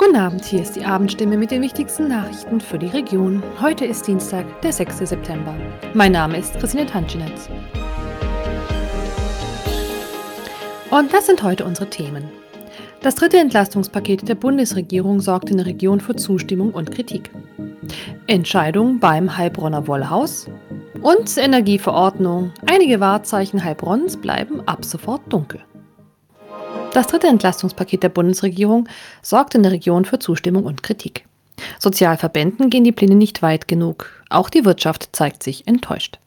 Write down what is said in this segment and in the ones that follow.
Guten Abend, hier ist die Abendstimme mit den wichtigsten Nachrichten für die Region. Heute ist Dienstag, der 6. September. Mein Name ist Christine Tanschinetz. Und das sind heute unsere Themen. Das dritte Entlastungspaket der Bundesregierung sorgt in der Region für Zustimmung und Kritik. Entscheidung beim Heilbronner Wollhaus und Energieverordnung. Einige Wahrzeichen Heilbronns bleiben ab sofort dunkel. Das dritte Entlastungspaket der Bundesregierung sorgt in der Region für Zustimmung und Kritik. Sozialverbänden gehen die Pläne nicht weit genug. Auch die Wirtschaft zeigt sich enttäuscht.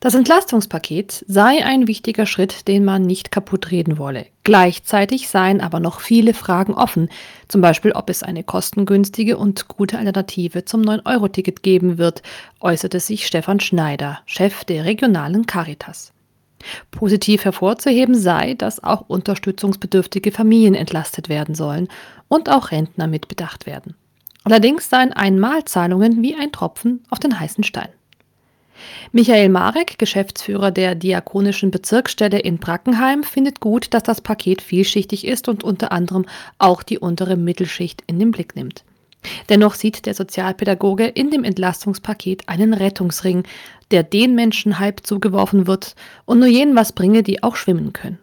Das Entlastungspaket sei ein wichtiger Schritt, den man nicht kaputt reden wolle. Gleichzeitig seien aber noch viele Fragen offen, zum Beispiel ob es eine kostengünstige und gute Alternative zum 9-Euro-Ticket geben wird, äußerte sich Stefan Schneider, Chef der regionalen Caritas. Positiv hervorzuheben sei, dass auch unterstützungsbedürftige Familien entlastet werden sollen und auch Rentner mitbedacht werden. Allerdings seien Einmalzahlungen wie ein Tropfen auf den heißen Stein. Michael Marek, Geschäftsführer der Diakonischen Bezirksstelle in Brackenheim, findet gut, dass das Paket vielschichtig ist und unter anderem auch die untere Mittelschicht in den Blick nimmt. Dennoch sieht der Sozialpädagoge in dem Entlastungspaket einen Rettungsring, der den Menschen halb zugeworfen wird und nur jenen was bringe, die auch schwimmen können.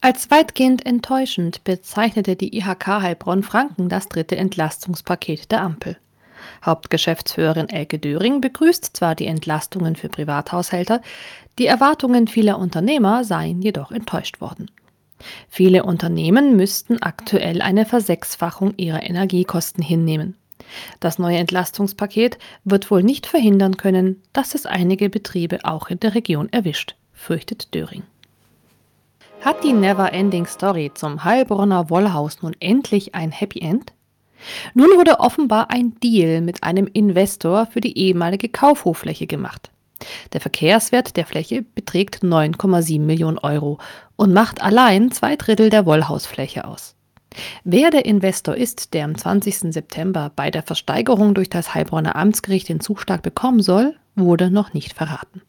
Als weitgehend enttäuschend bezeichnete die IHK Heilbronn-Franken das dritte Entlastungspaket der Ampel. Hauptgeschäftsführerin Elke Döring begrüßt zwar die Entlastungen für Privathaushälter, die Erwartungen vieler Unternehmer seien jedoch enttäuscht worden. Viele Unternehmen müssten aktuell eine Versechsfachung ihrer Energiekosten hinnehmen. Das neue Entlastungspaket wird wohl nicht verhindern können, dass es einige Betriebe auch in der Region erwischt, fürchtet Döring. Hat die Never-Ending Story zum Heilbronner Wollhaus nun endlich ein Happy End? Nun wurde offenbar ein Deal mit einem Investor für die ehemalige Kaufhoffläche gemacht. Der Verkehrswert der Fläche beträgt 9,7 Millionen Euro und macht allein zwei Drittel der Wollhausfläche aus. Wer der Investor ist, der am 20. September bei der Versteigerung durch das Heilbronner Amtsgericht den Zuschlag bekommen soll, wurde noch nicht verraten.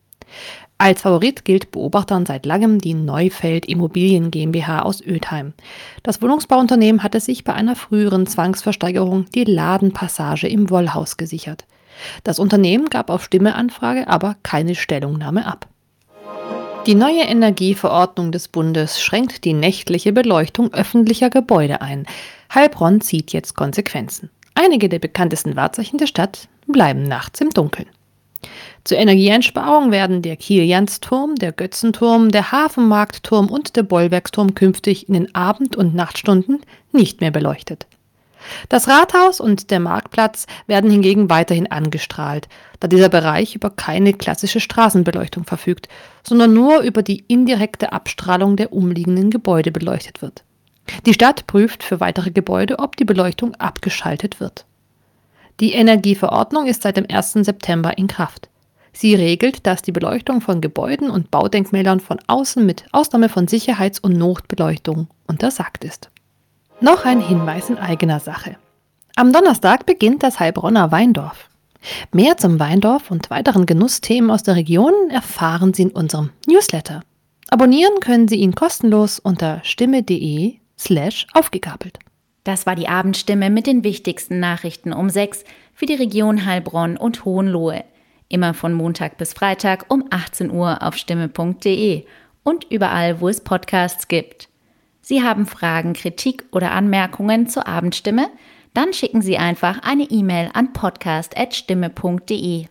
Als Favorit gilt Beobachtern seit langem die Neufeld Immobilien GmbH aus Ödheim. Das Wohnungsbauunternehmen hatte sich bei einer früheren Zwangsversteigerung die Ladenpassage im Wollhaus gesichert. Das Unternehmen gab auf Stimmeanfrage aber keine Stellungnahme ab. Die neue Energieverordnung des Bundes schränkt die nächtliche Beleuchtung öffentlicher Gebäude ein. Heilbronn zieht jetzt Konsequenzen. Einige der bekanntesten Wahrzeichen der Stadt bleiben nachts im Dunkeln. Zur Energieeinsparung werden der Kiliansturm, der Götzenturm, der Hafenmarktturm und der Bollwerksturm künftig in den Abend- und Nachtstunden nicht mehr beleuchtet. Das Rathaus und der Marktplatz werden hingegen weiterhin angestrahlt, da dieser Bereich über keine klassische Straßenbeleuchtung verfügt, sondern nur über die indirekte Abstrahlung der umliegenden Gebäude beleuchtet wird. Die Stadt prüft für weitere Gebäude, ob die Beleuchtung abgeschaltet wird. Die Energieverordnung ist seit dem 1. September in Kraft. Sie regelt, dass die Beleuchtung von Gebäuden und Baudenkmälern von außen mit Ausnahme von Sicherheits- und Notbeleuchtung untersagt ist. Noch ein Hinweis in eigener Sache. Am Donnerstag beginnt das Heilbronner Weindorf. Mehr zum Weindorf und weiteren Genussthemen aus der Region erfahren Sie in unserem Newsletter. Abonnieren können Sie ihn kostenlos unter stimme.de slash aufgegabelt. Das war die Abendstimme mit den wichtigsten Nachrichten um 6 für die Region Heilbronn und Hohenlohe. Immer von Montag bis Freitag um 18 Uhr auf stimme.de und überall, wo es Podcasts gibt. Sie haben Fragen, Kritik oder Anmerkungen zur Abendstimme? Dann schicken Sie einfach eine E-Mail an podcast.stimme.de.